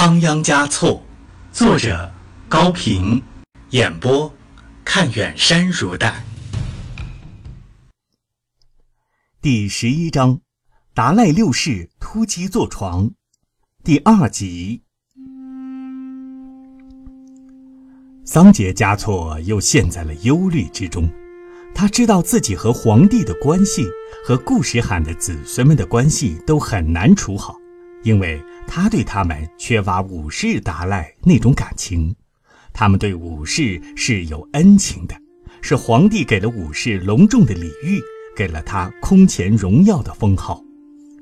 仓央嘉措，作者高平，演播看远山如黛。第十一章，达赖六世突击坐床，第二集。桑杰嘉措又陷在了忧虑之中。他知道自己和皇帝的关系和顾时罕的子孙们的关系都很难处好，因为他对他们缺乏武士达赖那种感情。他们对武士是有恩情的，是皇帝给了武士隆重的礼遇，给了他空前荣耀的封号，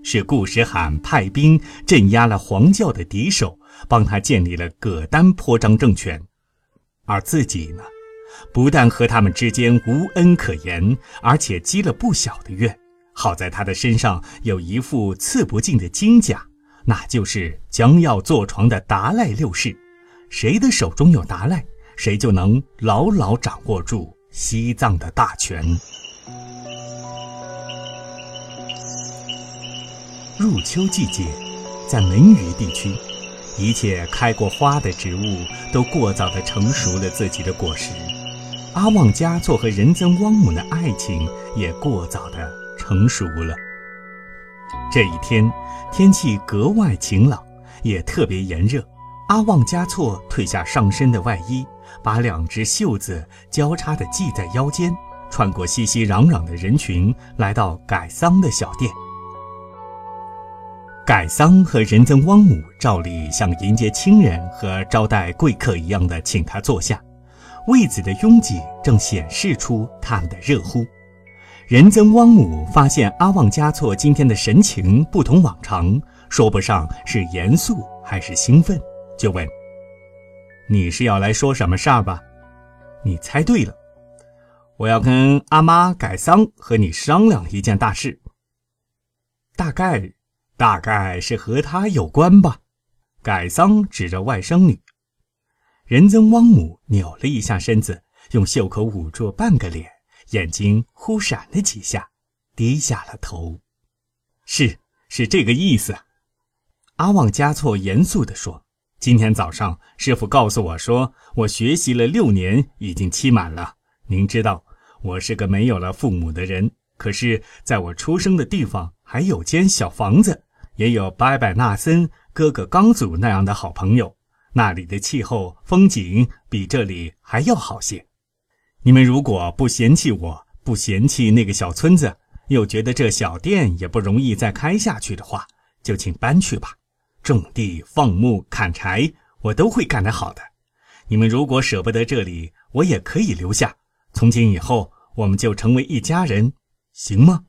是顾时罕派兵镇压了黄教的敌手，帮他建立了葛丹颇章政权，而自己呢？不但和他们之间无恩可言，而且积了不小的怨。好在他的身上有一副刺不尽的金甲，那就是将要坐床的达赖六世。谁的手中有达赖，谁就能牢牢掌握住西藏的大权。入秋季节，在门隅地区，一切开过花的植物都过早的成熟了自己的果实。阿旺嘉措和仁增汪姆的爱情也过早的成熟了。这一天，天气格外晴朗，也特别炎热。阿旺嘉措褪下上身的外衣，把两只袖子交叉的系在腰间，穿过熙熙攘攘的人群，来到改桑的小店。改桑和仁增汪姆照例像迎接亲人和招待贵客一样的请他坐下。位子的拥挤正显示出他们的热乎。仁增汪姆发现阿旺嘉措今天的神情不同往常，说不上是严肃还是兴奋，就问：“你是要来说什么事儿吧？”你猜对了，我要跟阿妈改桑和你商量一件大事。大概，大概是和他有关吧。改桑指着外甥女。仁增汪姆扭了一下身子，用袖口捂住半个脸，眼睛忽闪了几下，低下了头。是，是这个意思。阿旺嘉措严肃地说：“今天早上，师傅告诉我说，我学习了六年，已经期满了。您知道，我是个没有了父母的人，可是在我出生的地方还有间小房子，也有拜拜纳森、哥哥刚祖那样的好朋友。”那里的气候风景比这里还要好些。你们如果不嫌弃我，不嫌弃那个小村子，又觉得这小店也不容易再开下去的话，就请搬去吧。种地、放牧、砍柴，我都会干得好的。你们如果舍不得这里，我也可以留下。从今以后，我们就成为一家人，行吗？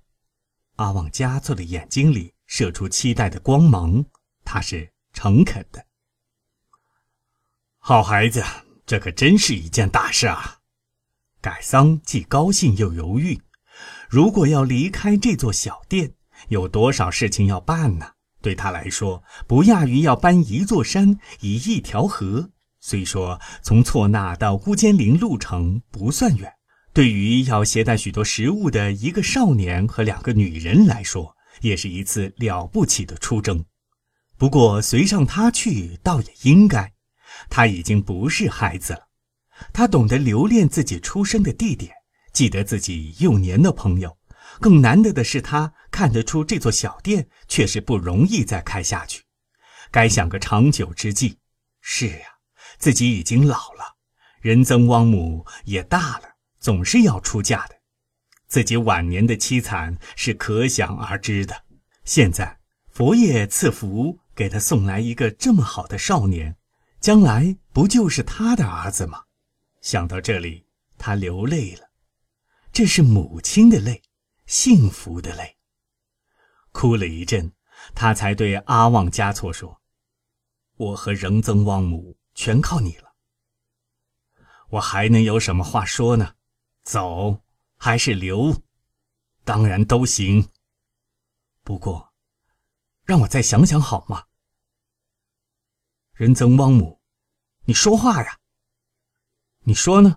阿旺嘉措的眼睛里射出期待的光芒，他是诚恳的。好孩子，这可真是一件大事啊！改桑既高兴又犹豫。如果要离开这座小店，有多少事情要办呢？对他来说，不亚于要搬一座山、移一条河。虽说从错那到乌坚林路程不算远，对于要携带许多食物的一个少年和两个女人来说，也是一次了不起的出征。不过随上他去，倒也应该。他已经不是孩子了，他懂得留恋自己出生的地点，记得自己幼年的朋友。更难得的是，他看得出这座小店确实不容易再开下去，该想个长久之计。是呀，自己已经老了，仁增汪母也大了，总是要出嫁的。自己晚年的凄惨是可想而知的。现在佛爷赐福，给他送来一个这么好的少年。将来不就是他的儿子吗？想到这里，他流泪了。这是母亲的泪，幸福的泪。哭了一阵，他才对阿旺嘉措说：“我和仁增旺姆全靠你了。我还能有什么话说呢？走还是留？当然都行。不过，让我再想想好吗？仁增旺姆。”你说话呀！你说呢？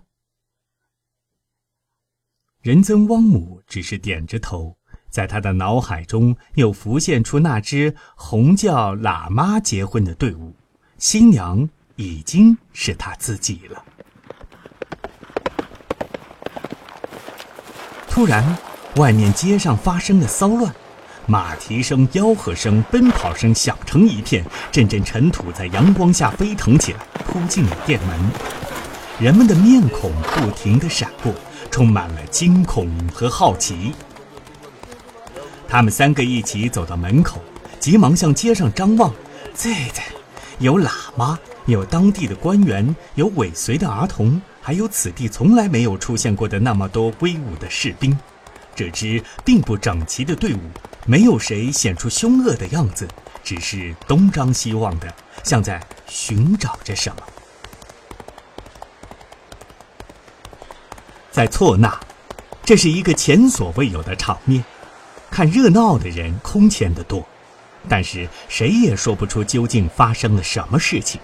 仁增汪姆只是点着头，在他的脑海中又浮现出那支红教喇嘛结婚的队伍，新娘已经是他自己了。突然，外面街上发生了骚乱，马蹄声、吆喝声、奔跑声响成一片，阵阵尘土在阳光下飞腾起来，扑进了店门。人们的面孔不停地闪过，充满了惊恐和好奇。他们三个一起走到门口，急忙向街上张望。这这，有喇嘛，有当地的官员，有尾随的儿童。还有此地从来没有出现过的那么多威武的士兵，这支并不整齐的队伍，没有谁显出凶恶的样子，只是东张西望的，像在寻找着什么。在错那，这是一个前所未有的场面，看热闹的人空前的多，但是谁也说不出究竟发生了什么事情。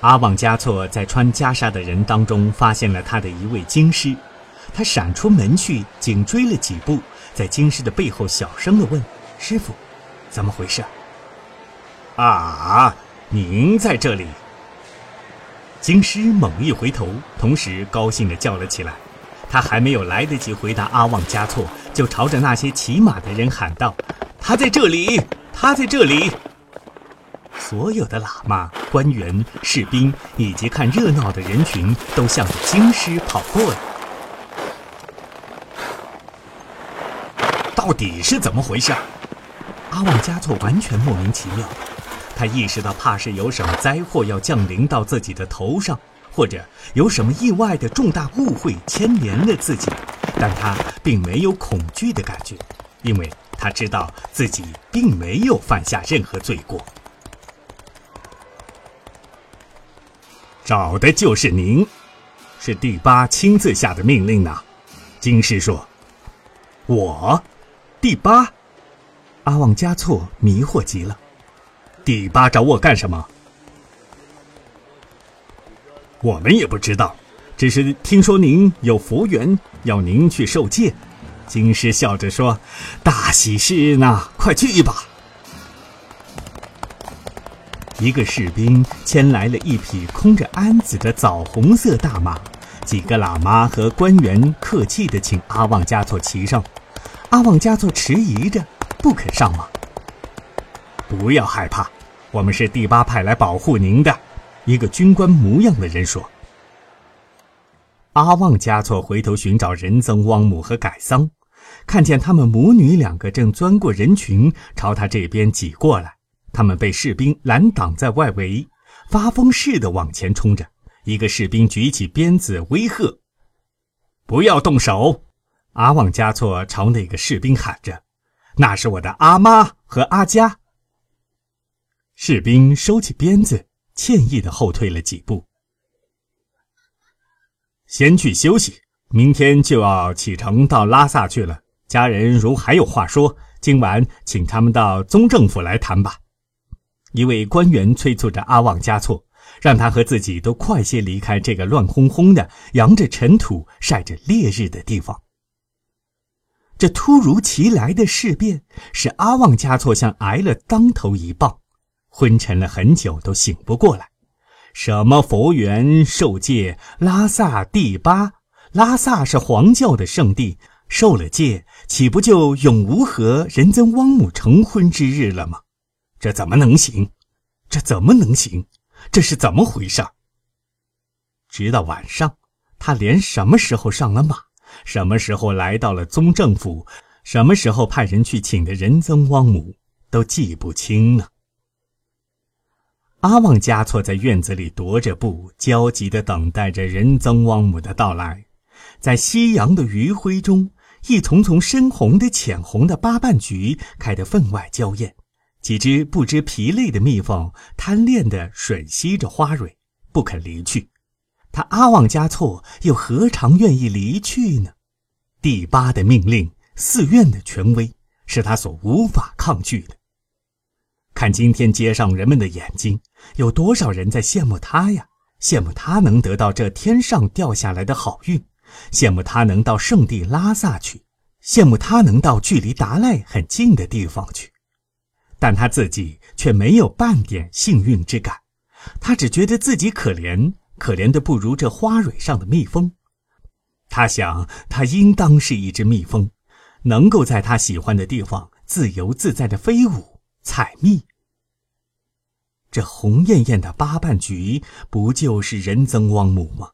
阿旺加措在穿袈裟的人当中发现了他的一位京师，他闪出门去，紧追了几步，在京师的背后小声地问：“师傅，怎么回事？”“啊，您在这里！”京师猛一回头，同时高兴地叫了起来。他还没有来得及回答阿旺加措，就朝着那些骑马的人喊道：“他在这里！他在这里！”所有的喇嘛、官员、士兵以及看热闹的人群都向着京师跑过来。到底是怎么回事？阿旺加措完全莫名其妙。他意识到，怕是有什么灾祸要降临到自己的头上，或者有什么意外的重大误会牵连了自己。但他并没有恐惧的感觉，因为他知道自己并没有犯下任何罪过。找的就是您，是第八亲自下的命令呢。金师说：“我，第八。”阿旺加措迷惑极了。第八找我干什么？我们也不知道，只是听说您有佛缘，要您去受戒。金师笑着说：“大喜事呢，快去吧。”一个士兵牵来了一匹空着鞍子的枣红色大马，几个喇嘛和官员客气地请阿旺加措骑上。阿旺加措迟疑着，不肯上马。不要害怕，我们是第八派来保护您的。一个军官模样的人说。阿旺加措回头寻找仁增汪姆和改桑，看见他们母女两个正钻过人群，朝他这边挤过来。他们被士兵拦挡在外围，发疯似的往前冲着。一个士兵举起鞭子威吓：“不要动手！”阿旺加措朝那个士兵喊着：“那是我的阿妈和阿佳。”士兵收起鞭子，歉意的后退了几步。先去休息，明天就要启程到拉萨去了。家人如还有话说，今晚请他们到宗政府来谈吧。一位官员催促着阿旺加措，让他和自己都快些离开这个乱哄哄的、扬着尘土、晒着烈日的地方。这突如其来的事变，使阿旺加措像挨了当头一棒，昏沉了很久都醒不过来。什么佛缘受戒，拉萨第八，拉萨是黄教的圣地，受了戒，岂不就永无和仁增汪姆成婚之日了吗？这怎么能行？这怎么能行？这是怎么回事？直到晚上，他连什么时候上了马，什么时候来到了宗政府，什么时候派人去请的仁增汪姆，都记不清了。阿旺加措在院子里踱着步，焦急地等待着仁增旺姆的到来。在夕阳的余晖中，一丛丛深红的、浅红的八瓣菊开得分外娇艳。几只不知疲累的蜜蜂贪恋地吮吸着花蕊，不肯离去。他阿旺加措又何尝愿意离去呢？第八的命令，寺院的权威，是他所无法抗拒的。看今天街上人们的眼睛，有多少人在羡慕他呀？羡慕他能得到这天上掉下来的好运，羡慕他能到圣地拉萨去，羡慕他能到距离达赖很近的地方去。但他自己却没有半点幸运之感，他只觉得自己可怜，可怜的不如这花蕊上的蜜蜂。他想，他应当是一只蜜蜂，能够在他喜欢的地方自由自在的飞舞、采蜜。这红艳艳的八瓣菊，不就是仁增汪母吗？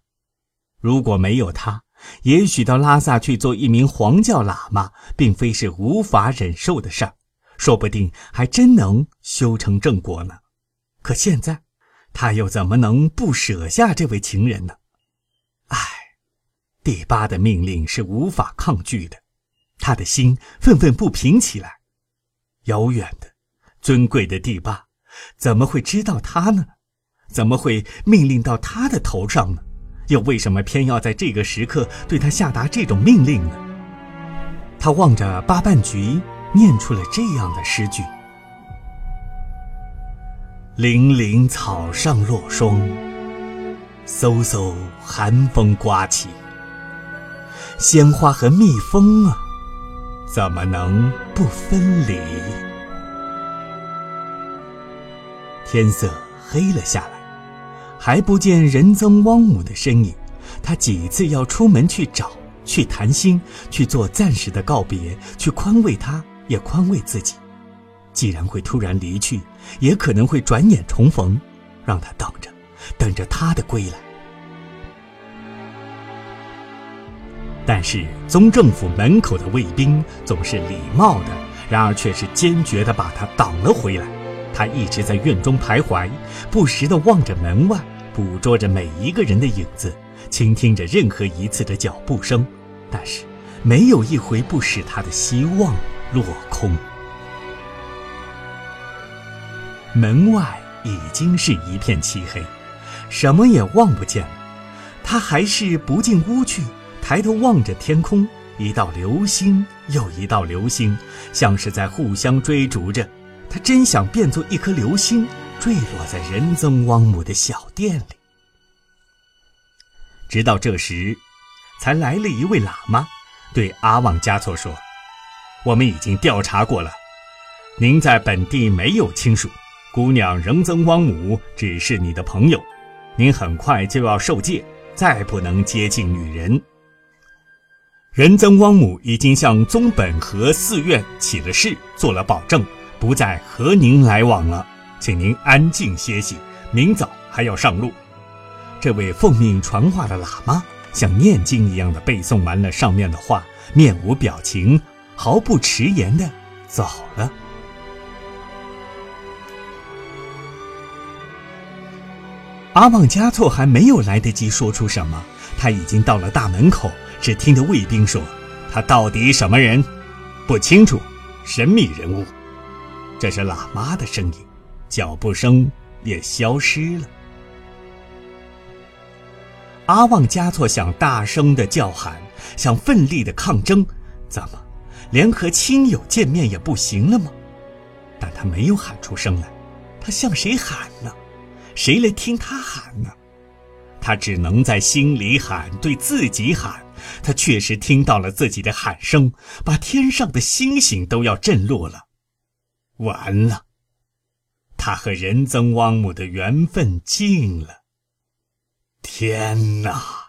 如果没有他，也许到拉萨去做一名黄教喇嘛，并非是无法忍受的事儿。说不定还真能修成正果呢。可现在，他又怎么能不舍下这位情人呢？唉，第八的命令是无法抗拒的，他的心愤愤不平起来。遥远的、尊贵的第八，怎么会知道他呢？怎么会命令到他的头上呢？又为什么偏要在这个时刻对他下达这种命令呢？他望着八瓣菊。念出了这样的诗句：“零零草上落霜，飕飕寒风刮起。鲜花和蜜蜂啊，怎么能不分离？”天色黑了下来，还不见仁增汪母的身影。他几次要出门去找，去谈心，去做暂时的告别，去宽慰他。也宽慰自己，既然会突然离去，也可能会转眼重逢，让他等着，等着他的归来。但是宗政府门口的卫兵总是礼貌的，然而却是坚决的把他挡了回来。他一直在院中徘徊，不时的望着门外，捕捉着每一个人的影子，倾听着任何一次的脚步声，但是没有一回不使他的希望。落空，门外已经是一片漆黑，什么也望不见了。他还是不进屋去，抬头望着天空，一道流星又一道流星，像是在互相追逐着。他真想变作一颗流星，坠落在仁增汪姆的小店里。直到这时，才来了一位喇嘛，对阿旺加措说。我们已经调查过了，您在本地没有亲属，姑娘仁增汪姆只是你的朋友，您很快就要受戒，再不能接近女人。仁增汪姆已经向宗本和寺院起了誓，做了保证，不再和您来往了，请您安静歇息，明早还要上路。这位奉命传话的喇嘛像念经一样的背诵完了上面的话，面无表情。毫不迟延的走了。阿旺加措还没有来得及说出什么，他已经到了大门口。只听得卫兵说：“他到底什么人？不清楚，神秘人物。”这是喇嘛的声音，脚步声也消失了。阿旺加措想大声的叫喊，想奋力的抗争，怎么？连和亲友见面也不行了吗？但他没有喊出声来，他向谁喊呢？谁来听他喊呢？他只能在心里喊，对自己喊。他确实听到了自己的喊声，把天上的星星都要震落了。完了，他和仁增旺姆的缘分尽了。天哪！